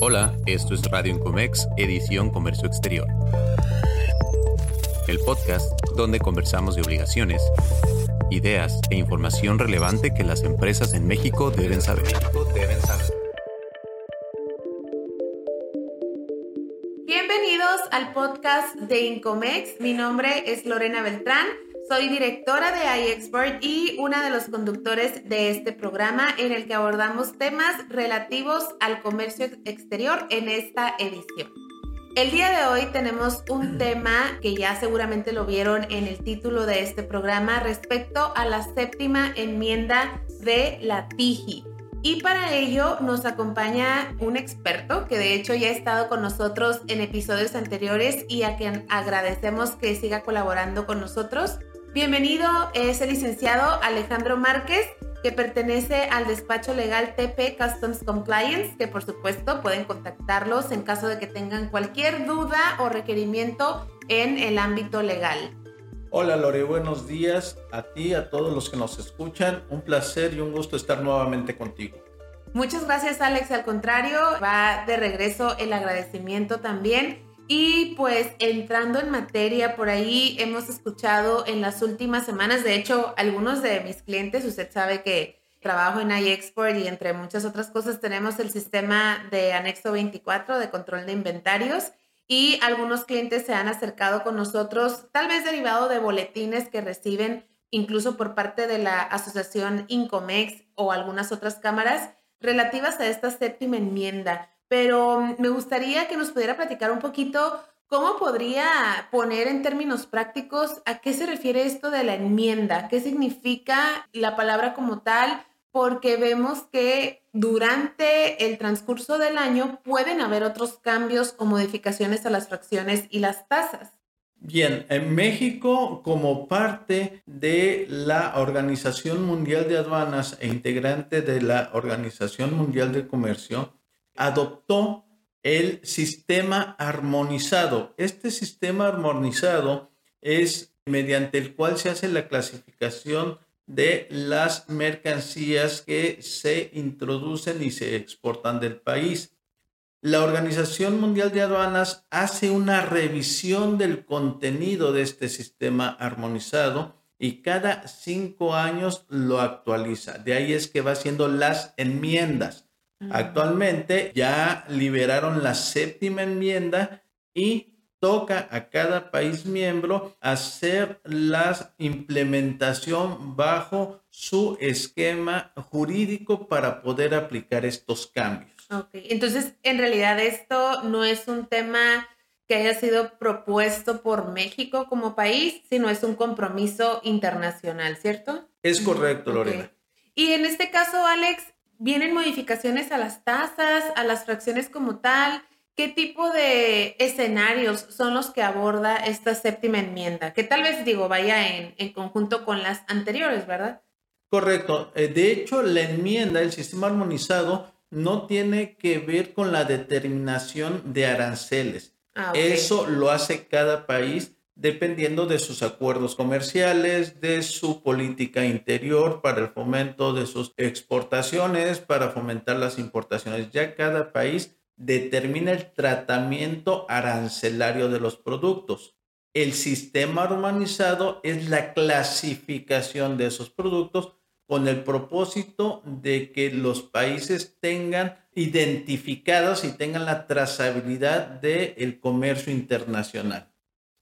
Hola, esto es Radio Incomex, edición Comercio Exterior. El podcast donde conversamos de obligaciones, ideas e información relevante que las empresas en México deben saber. Bienvenidos al podcast de Incomex. Mi nombre es Lorena Beltrán. Soy directora de iExpert y una de los conductores de este programa en el que abordamos temas relativos al comercio exterior en esta edición. El día de hoy tenemos un tema que ya seguramente lo vieron en el título de este programa respecto a la séptima enmienda de la TIGI. Y para ello nos acompaña un experto que de hecho ya ha estado con nosotros en episodios anteriores y a quien agradecemos que siga colaborando con nosotros. Bienvenido, es el licenciado Alejandro Márquez, que pertenece al despacho legal TP Customs Compliance, que por supuesto pueden contactarlos en caso de que tengan cualquier duda o requerimiento en el ámbito legal. Hola Lore, buenos días a ti, a todos los que nos escuchan. Un placer y un gusto estar nuevamente contigo. Muchas gracias Alex, al contrario, va de regreso el agradecimiento también. Y pues entrando en materia, por ahí hemos escuchado en las últimas semanas, de hecho, algunos de mis clientes, usted sabe que trabajo en iExport y entre muchas otras cosas tenemos el sistema de anexo 24 de control de inventarios y algunos clientes se han acercado con nosotros, tal vez derivado de boletines que reciben incluso por parte de la asociación Incomex o algunas otras cámaras relativas a esta séptima enmienda pero mm, me gustaría que nos pudiera platicar un poquito cómo podría poner en términos prácticos a qué se refiere esto de la enmienda, qué significa la palabra como tal, porque vemos que durante el transcurso del año pueden haber otros cambios o modificaciones a las fracciones y las tasas. Bien, en México, como parte de la Organización Mundial de Aduanas e integrante de la Organización Mundial de Comercio, adoptó el sistema armonizado. Este sistema armonizado es mediante el cual se hace la clasificación de las mercancías que se introducen y se exportan del país. La Organización Mundial de Aduanas hace una revisión del contenido de este sistema armonizado y cada cinco años lo actualiza. De ahí es que va haciendo las enmiendas. Actualmente ya liberaron la séptima enmienda y toca a cada país miembro hacer la implementación bajo su esquema jurídico para poder aplicar estos cambios. Ok, entonces en realidad esto no es un tema que haya sido propuesto por México como país, sino es un compromiso internacional, ¿cierto? Es correcto, Lorena. Y en este caso, Alex, ¿Vienen modificaciones a las tasas, a las fracciones como tal? ¿Qué tipo de escenarios son los que aborda esta séptima enmienda? Que tal vez, digo, vaya en, en conjunto con las anteriores, ¿verdad? Correcto. Eh, de hecho, la enmienda, el sistema armonizado, no tiene que ver con la determinación de aranceles. Ah, Eso lo hace cada país dependiendo de sus acuerdos comerciales, de su política interior para el fomento de sus exportaciones, para fomentar las importaciones. Ya cada país determina el tratamiento arancelario de los productos. El sistema urbanizado es la clasificación de esos productos con el propósito de que los países tengan identificados y tengan la trazabilidad del comercio internacional.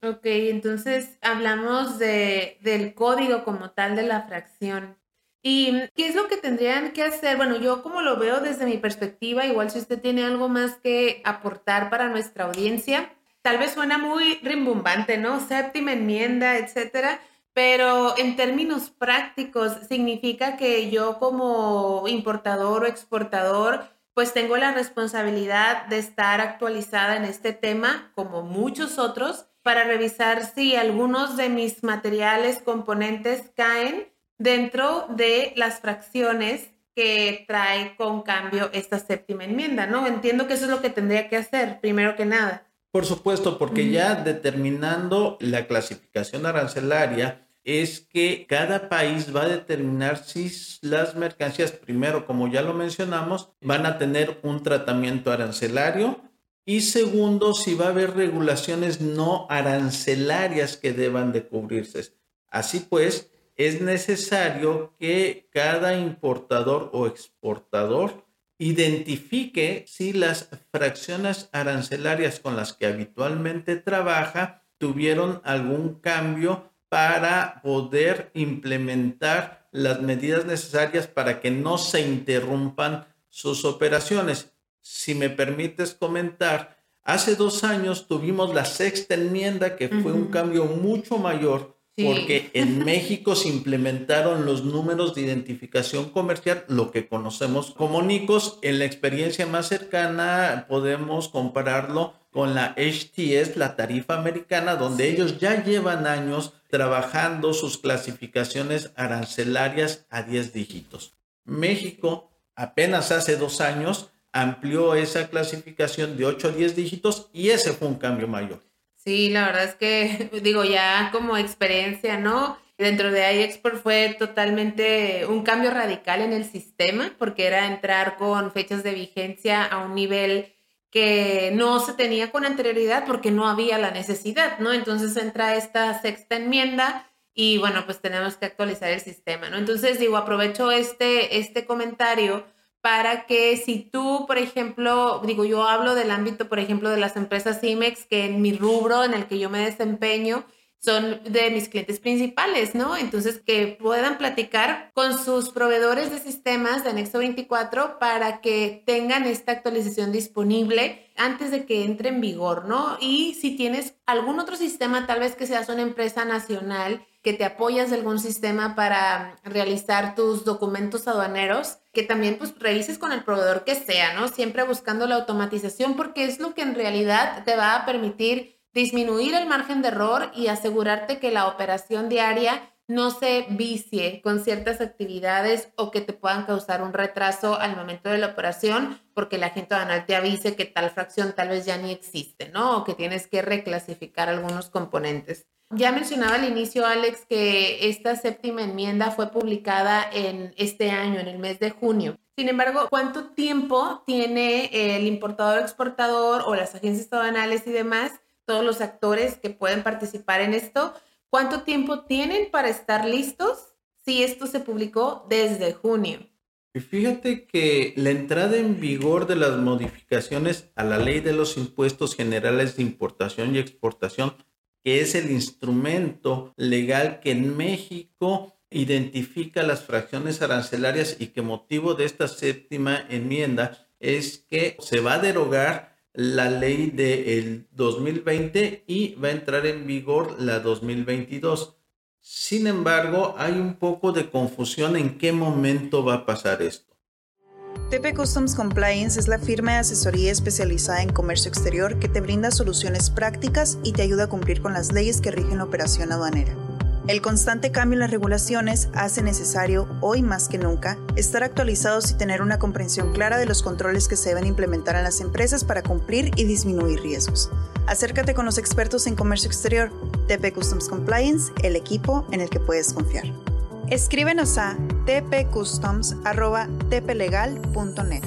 Ok, entonces hablamos de, del código como tal de la fracción. ¿Y qué es lo que tendrían que hacer? Bueno, yo como lo veo desde mi perspectiva, igual si usted tiene algo más que aportar para nuestra audiencia, tal vez suena muy rimbombante, ¿no? Séptima enmienda, etcétera. Pero en términos prácticos significa que yo como importador o exportador, pues tengo la responsabilidad de estar actualizada en este tema, como muchos otros, para revisar si algunos de mis materiales, componentes caen dentro de las fracciones que trae con cambio esta séptima enmienda, ¿no? Entiendo que eso es lo que tendría que hacer, primero que nada. Por supuesto, porque ya determinando la clasificación arancelaria es que cada país va a determinar si las mercancías, primero, como ya lo mencionamos, van a tener un tratamiento arancelario y segundo, si va a haber regulaciones no arancelarias que deban de cubrirse. Así pues, es necesario que cada importador o exportador identifique si las fracciones arancelarias con las que habitualmente trabaja tuvieron algún cambio para poder implementar las medidas necesarias para que no se interrumpan sus operaciones. Si me permites comentar, hace dos años tuvimos la sexta enmienda que fue un cambio mucho mayor porque en México se implementaron los números de identificación comercial, lo que conocemos como NICOS. En la experiencia más cercana podemos compararlo con la HTS, la tarifa americana, donde ellos ya llevan años trabajando sus clasificaciones arancelarias a 10 dígitos. México apenas hace dos años amplió esa clasificación de 8 a 10 dígitos y ese fue un cambio mayor. Sí, la verdad es que, digo, ya como experiencia, ¿no? Dentro de iExport fue totalmente un cambio radical en el sistema, porque era entrar con fechas de vigencia a un nivel que no se tenía con anterioridad porque no había la necesidad, ¿no? Entonces entra esta sexta enmienda y bueno, pues tenemos que actualizar el sistema, ¿no? Entonces digo, aprovecho este, este comentario para que si tú, por ejemplo, digo, yo hablo del ámbito, por ejemplo, de las empresas CIMEX, que en mi rubro en el que yo me desempeño, son de mis clientes principales, ¿no? Entonces, que puedan platicar con sus proveedores de sistemas de Anexo 24 para que tengan esta actualización disponible antes de que entre en vigor, ¿no? Y si tienes algún otro sistema, tal vez que seas una empresa nacional, que te apoyas de algún sistema para realizar tus documentos aduaneros, que también pues revises con el proveedor que sea, ¿no? Siempre buscando la automatización porque es lo que en realidad te va a permitir disminuir el margen de error y asegurarte que la operación diaria no se vicie con ciertas actividades o que te puedan causar un retraso al momento de la operación porque la gente aduanal te avise que tal fracción tal vez ya ni existe, ¿no? O que tienes que reclasificar algunos componentes. Ya mencionaba al inicio, Alex, que esta séptima enmienda fue publicada en este año, en el mes de junio. Sin embargo, ¿cuánto tiempo tiene el importador, exportador o las agencias aduanales y demás, todos los actores que pueden participar en esto, cuánto tiempo tienen para estar listos si esto se publicó desde junio? Y fíjate que la entrada en vigor de las modificaciones a la ley de los impuestos generales de importación y exportación que es el instrumento legal que en México identifica las fracciones arancelarias y que motivo de esta séptima enmienda es que se va a derogar la ley del 2020 y va a entrar en vigor la 2022. Sin embargo, hay un poco de confusión en qué momento va a pasar esto. TP Customs Compliance es la firma de asesoría especializada en comercio exterior que te brinda soluciones prácticas y te ayuda a cumplir con las leyes que rigen la operación aduanera. El constante cambio en las regulaciones hace necesario, hoy más que nunca, estar actualizados y tener una comprensión clara de los controles que se deben implementar en las empresas para cumplir y disminuir riesgos. Acércate con los expertos en comercio exterior, TP Customs Compliance, el equipo en el que puedes confiar. Escríbenos a tpcustoms.tplegal.net.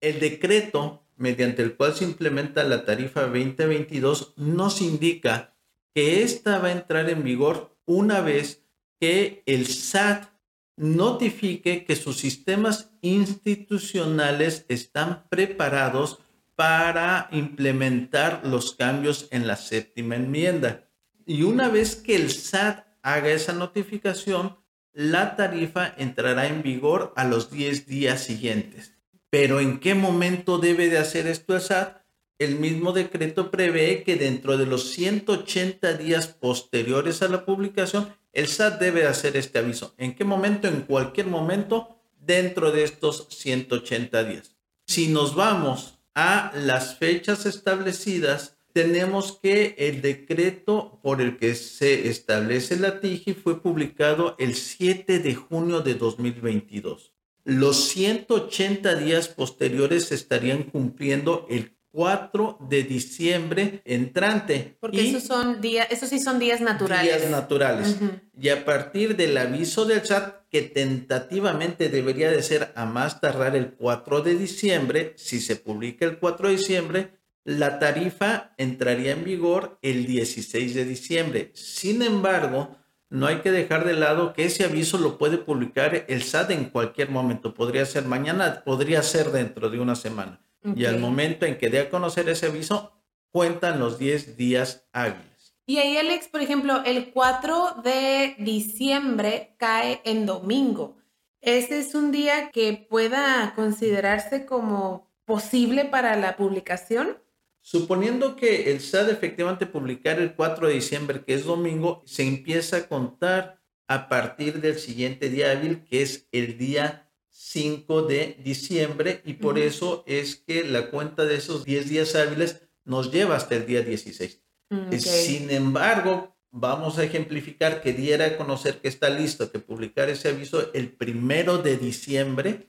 El decreto mediante el cual se implementa la tarifa 2022 nos indica que esta va a entrar en vigor una vez que el SAT notifique que sus sistemas institucionales están preparados para implementar los cambios en la séptima enmienda. Y una vez que el SAT haga esa notificación, la tarifa entrará en vigor a los 10 días siguientes. Pero ¿en qué momento debe de hacer esto el SAT? El mismo decreto prevé que dentro de los 180 días posteriores a la publicación, el SAT debe hacer este aviso. ¿En qué momento? En cualquier momento dentro de estos 180 días. Si nos vamos a las fechas establecidas, tenemos que el decreto por el que se establece la TIGI fue publicado el 7 de junio de 2022. Los 180 días posteriores se estarían cumpliendo el 4 de diciembre entrante. Porque esos son días, esos sí son días naturales. Días naturales. Y a partir del aviso del SAT, que tentativamente debería de ser a más tardar el 4 de diciembre, si se publica el 4 de diciembre, la tarifa entraría en vigor el 16 de diciembre. Sin embargo, no hay que dejar de lado que ese aviso lo puede publicar el SAT en cualquier momento. Podría ser mañana, podría ser dentro de una semana. Y al momento en que dé a conocer ese aviso, cuentan los 10 días hábiles. Y ahí, Alex, por ejemplo, el 4 de diciembre cae en domingo. ¿Ese es un día que pueda considerarse como posible para la publicación? Suponiendo que el SAT efectivamente publicar el 4 de diciembre, que es domingo, se empieza a contar a partir del siguiente día hábil, que es el día 5 de diciembre y por eso es que la cuenta de esos 10 días hábiles nos lleva hasta el día 16. Mm, Sin embargo, vamos a ejemplificar que diera a conocer que está listo, que publicar ese aviso el primero de diciembre.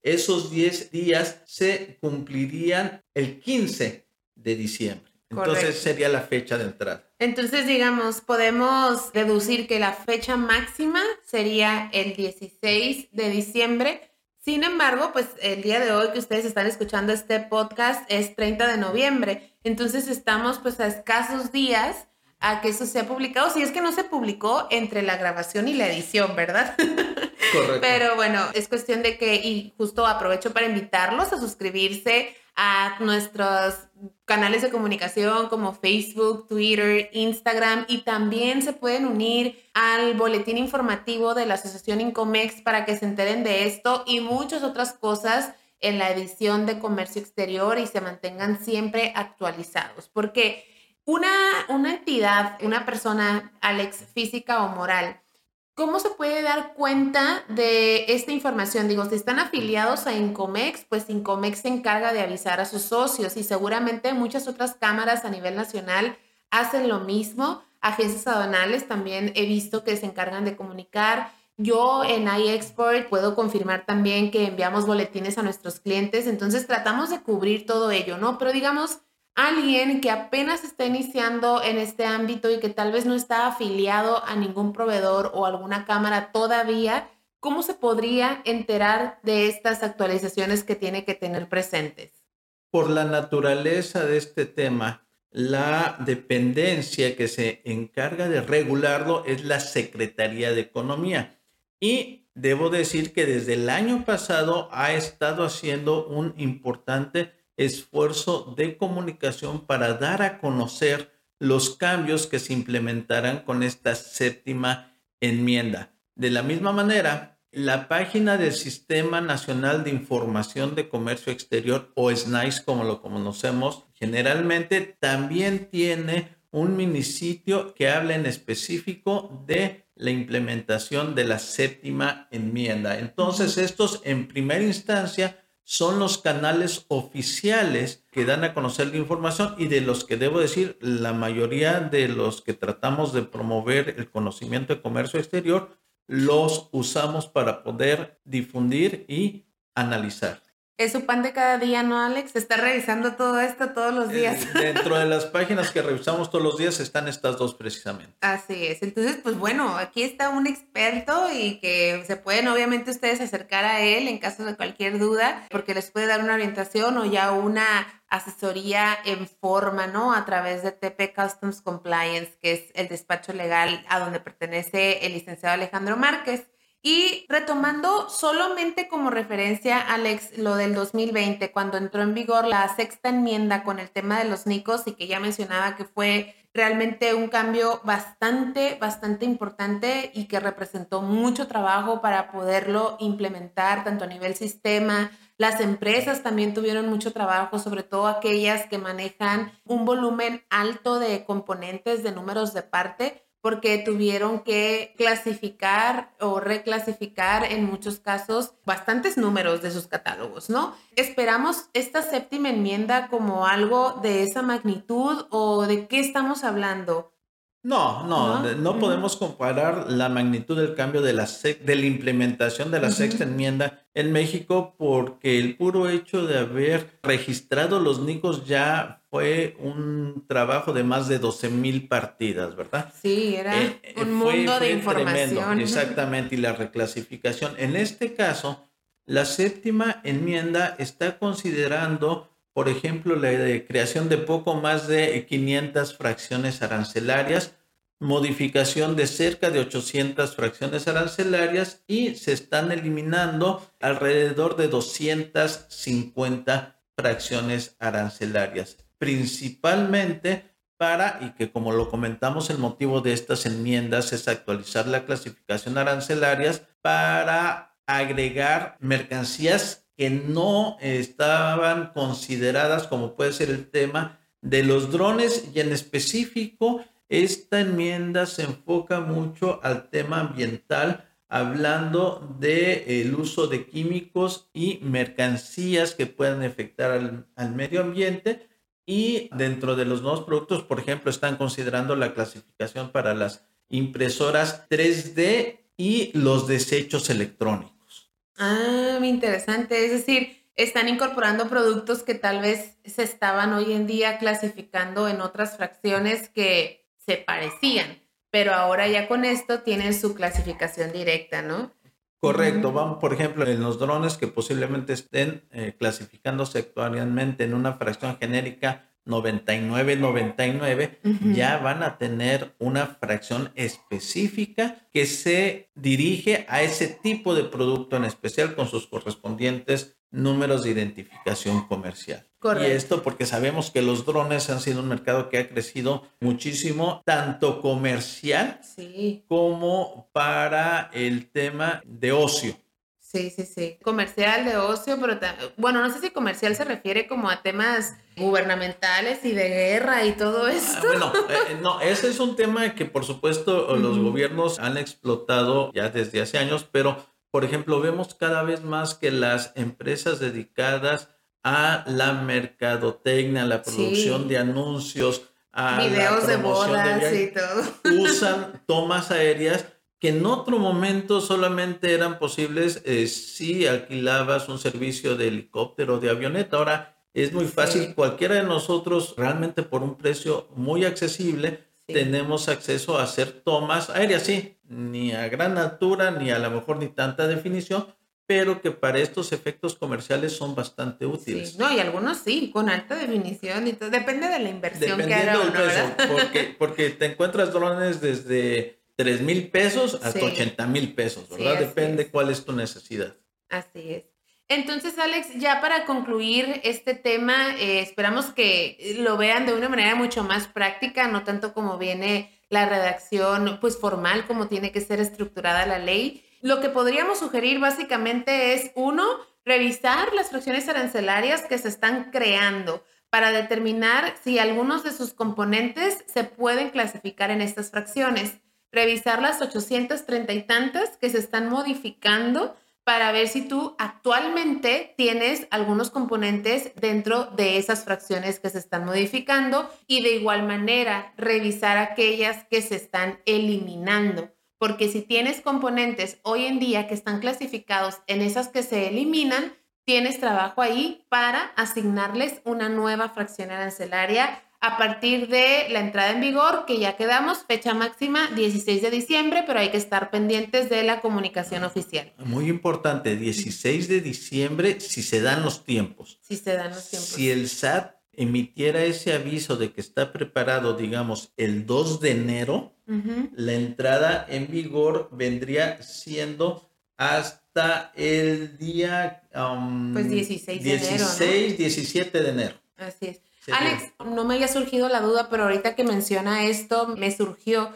Esos 10 días se cumplirían el 15 de diciembre. Entonces sería la fecha de entrada. Entonces, digamos, podemos deducir que la fecha máxima sería el 16 de diciembre. Sin embargo, pues el día de hoy que ustedes están escuchando este podcast es 30 de noviembre. Entonces estamos pues a escasos días a que eso sea publicado. Si es que no se publicó entre la grabación y la edición, ¿verdad? Correcto. Pero bueno, es cuestión de que, y justo aprovecho para invitarlos a suscribirse a nuestros canales de comunicación como Facebook, Twitter, Instagram y también se pueden unir al boletín informativo de la Asociación Incomex para que se enteren de esto y muchas otras cosas en la edición de Comercio Exterior y se mantengan siempre actualizados. Porque una, una entidad, una persona, Alex, física o moral, ¿Cómo se puede dar cuenta de esta información? Digo, si están afiliados a Incomex, pues Incomex se encarga de avisar a sus socios y seguramente muchas otras cámaras a nivel nacional hacen lo mismo. Agencias aduanales también he visto que se encargan de comunicar. Yo en iExport puedo confirmar también que enviamos boletines a nuestros clientes, entonces tratamos de cubrir todo ello, ¿no? Pero digamos, alguien que apenas está iniciando en este ámbito y que tal vez no está afiliado a ningún proveedor o alguna cámara todavía, ¿cómo se podría enterar de estas actualizaciones que tiene que tener presentes? Por la naturaleza de este tema, la dependencia que se encarga de regularlo es la Secretaría de Economía. Y debo decir que desde el año pasado ha estado haciendo un importante esfuerzo de comunicación para dar a conocer los cambios que se implementarán con esta séptima enmienda. De la misma manera, la página del Sistema Nacional de Información de Comercio Exterior, o SNICE como lo conocemos generalmente, también tiene un minisitio que habla en específico de la implementación de la séptima enmienda. Entonces, estos en primera instancia son los canales oficiales que dan a conocer la información y de los que debo decir, la mayoría de los que tratamos de promover el conocimiento de comercio exterior, los usamos para poder difundir y analizar es su pan de cada día, ¿no, Alex? Está revisando todo esto todos los días. Eh, dentro de las páginas que revisamos todos los días están estas dos precisamente. Así es. Entonces, pues bueno, aquí está un experto y que se pueden obviamente ustedes acercar a él en caso de cualquier duda, porque les puede dar una orientación o ya una asesoría en forma, ¿no? A través de TP Customs Compliance, que es el despacho legal a donde pertenece el licenciado Alejandro Márquez. Y retomando solamente como referencia, Alex, lo del 2020, cuando entró en vigor la sexta enmienda con el tema de los NICOS y que ya mencionaba que fue realmente un cambio bastante, bastante importante y que representó mucho trabajo para poderlo implementar tanto a nivel sistema. Las empresas también tuvieron mucho trabajo, sobre todo aquellas que manejan un volumen alto de componentes de números de parte porque tuvieron que clasificar o reclasificar en muchos casos bastantes números de sus catálogos, ¿no? ¿Esperamos esta séptima enmienda como algo de esa magnitud o de qué estamos hablando? No, no, no, podemos comparar la magnitud del cambio de la, de la implementación de la sexta enmienda en México porque el puro hecho de haber registrado los NICOS ya fue un trabajo de más de 12 mil partidas, ¿verdad? Sí, era eh, eh, un mundo de información. exactamente, y la reclasificación. En este caso, la séptima enmienda está considerando por ejemplo, la creación de poco más de 500 fracciones arancelarias, modificación de cerca de 800 fracciones arancelarias y se están eliminando alrededor de 250 fracciones arancelarias, principalmente para, y que como lo comentamos, el motivo de estas enmiendas es actualizar la clasificación arancelarias para agregar mercancías que no estaban consideradas como puede ser el tema de los drones y en específico esta enmienda se enfoca mucho al tema ambiental hablando del el uso de químicos y mercancías que pueden afectar al, al medio ambiente y dentro de los nuevos productos, por ejemplo, están considerando la clasificación para las impresoras 3D y los desechos electrónicos. Ah, muy interesante. Es decir, están incorporando productos que tal vez se estaban hoy en día clasificando en otras fracciones que se parecían, pero ahora ya con esto tienen su clasificación directa, ¿no? Correcto, vamos, por ejemplo, en los drones que posiblemente estén eh, clasificándose actualmente en una fracción genérica 99-99, ya van a tener una fracción específica que se dirige a ese tipo de producto en especial con sus correspondientes números de identificación comercial. Correcto. Y esto porque sabemos que los drones han sido un mercado que ha crecido muchísimo, tanto comercial como para el tema de ocio. Sí, sí, sí. Comercial de ocio, pero bueno, no sé si comercial se refiere como a temas gubernamentales y de guerra y todo ah, esto. bueno, eh, eh, no, ese es un tema que por supuesto los gobiernos han explotado ya desde hace años, pero por ejemplo, vemos cada vez más que las empresas dedicadas a la mercadotecnia, a la producción de anuncios, a videos de bodas y todo. Usan tomas aéreas que en otro momento solamente eran posibles eh, si alquilabas un servicio de helicóptero de avioneta. Ahora es muy fácil, cualquiera de nosotros realmente por un precio muy accesible tenemos acceso a hacer tomas aéreas, sí, ni a gran altura, ni a lo mejor ni tanta definición, pero que para estos efectos comerciales son bastante útiles. no, y algunos sí, con alta definición y todo, depende de la inversión que haga uno, porque, porque te encuentras drones desde 3 mil pesos hasta 80 mil pesos, ¿verdad? Depende cuál es tu necesidad. Así es. Entonces, Alex, ya para concluir este tema, eh, esperamos que lo vean de una manera mucho más práctica, no tanto como viene la redacción, pues formal, como tiene que ser estructurada la ley. Lo que podríamos sugerir básicamente es, uno, revisar las fracciones arancelarias que se están creando para determinar si algunos de sus componentes se pueden clasificar en estas fracciones revisar las 830 y tantas que se están modificando para ver si tú actualmente tienes algunos componentes dentro de esas fracciones que se están modificando y de igual manera revisar aquellas que se están eliminando. Porque si tienes componentes hoy en día que están clasificados en esas que se eliminan, tienes trabajo ahí para asignarles una nueva fracción arancelaria a partir de la entrada en vigor, que ya quedamos, fecha máxima 16 de diciembre, pero hay que estar pendientes de la comunicación oficial. Muy importante, 16 de diciembre si se dan los tiempos. Si se dan los tiempos. Si el SAT emitiera ese aviso de que está preparado, digamos, el 2 de enero, la entrada en vigor vendría siendo hasta el día... Um, pues 16 de enero. 16, 17 de enero. Así es. Alex, no me había surgido la duda, pero ahorita que menciona esto, me surgió.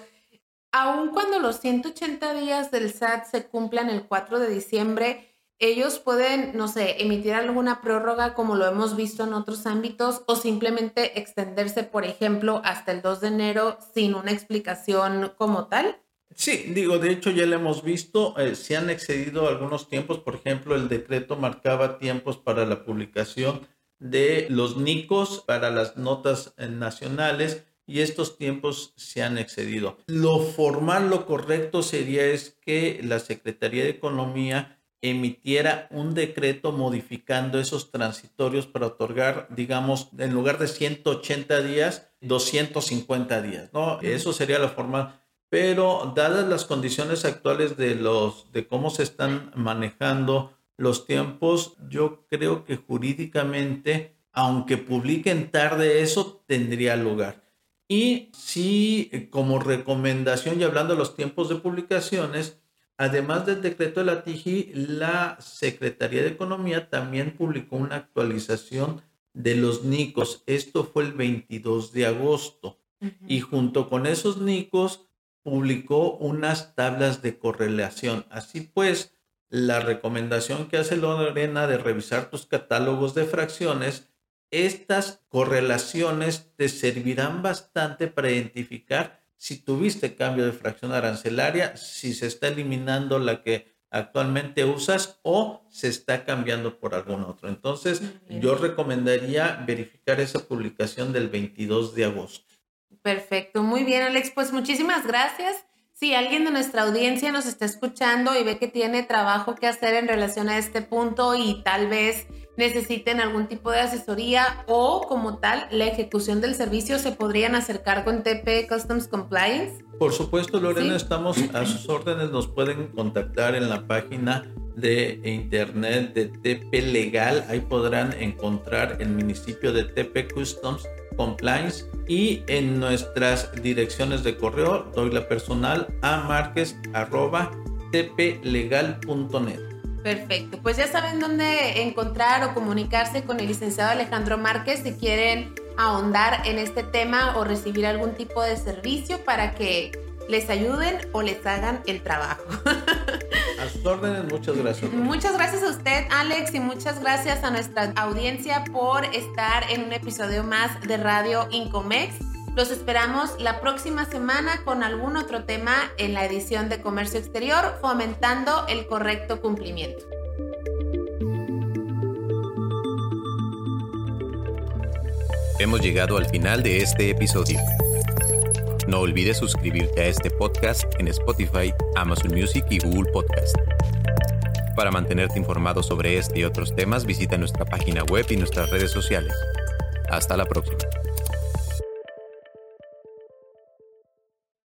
Aun cuando los 180 días del SAT se cumplan el 4 de diciembre, ellos pueden, no sé, emitir alguna prórroga como lo hemos visto en otros ámbitos o simplemente extenderse, por ejemplo, hasta el 2 de enero sin una explicación como tal. Sí, digo, de hecho ya lo hemos visto, eh, se han excedido algunos tiempos, por ejemplo, el decreto marcaba tiempos para la publicación de los NICOS para las notas eh, nacionales y estos tiempos se han excedido. Lo formal, lo correcto sería es que la Secretaría de Economía emitiera un decreto modificando esos transitorios para otorgar, digamos, en lugar de 180 días, 250 días, ¿no? Eso sería la forma. Pero dadas las condiciones actuales de los de cómo se están manejando los tiempos, yo creo que jurídicamente, aunque publiquen tarde eso, tendría lugar. Y sí, como recomendación y hablando de los tiempos de publicaciones, Además del decreto de la TIGI, la Secretaría de Economía también publicó una actualización de los NICOS. Esto fue el 22 de agosto. Y junto con esos NICOS publicó unas tablas de correlación. Así pues, la recomendación que hace Lorena de revisar tus catálogos de fracciones, estas correlaciones te servirán bastante para identificar si tuviste cambio de fracción arancelaria, si se está eliminando la que actualmente usas o se está cambiando por algún otro. Entonces, yo recomendaría verificar esa publicación del 22 de agosto. Perfecto, muy bien Alex, pues muchísimas gracias. Si alguien de nuestra audiencia nos está escuchando y ve que tiene trabajo que hacer en relación a este punto y tal vez necesiten algún tipo de asesoría o como tal la ejecución del servicio, ¿se podrían acercar con TP Customs Compliance? Por supuesto, Lorena, estamos a sus órdenes, nos pueden contactar en la página de internet de TP Legal, ahí podrán encontrar el municipio de TP Customs Compliance y en nuestras direcciones de correo doy la personal a marques arroba tplegal.net. Perfecto, pues ya saben dónde encontrar o comunicarse con el licenciado Alejandro Márquez si quieren ahondar en este tema o recibir algún tipo de servicio para que les ayuden o les hagan el trabajo. Sus órdenes, muchas gracias. Muchas gracias a usted, Alex, y muchas gracias a nuestra audiencia por estar en un episodio más de Radio Incomex. Los esperamos la próxima semana con algún otro tema en la edición de Comercio Exterior, fomentando el correcto cumplimiento. Hemos llegado al final de este episodio. No olvides suscribirte a este podcast en Spotify, Amazon Music y Google Podcast. Para mantenerte informado sobre este y otros temas, visita nuestra página web y nuestras redes sociales. Hasta la próxima.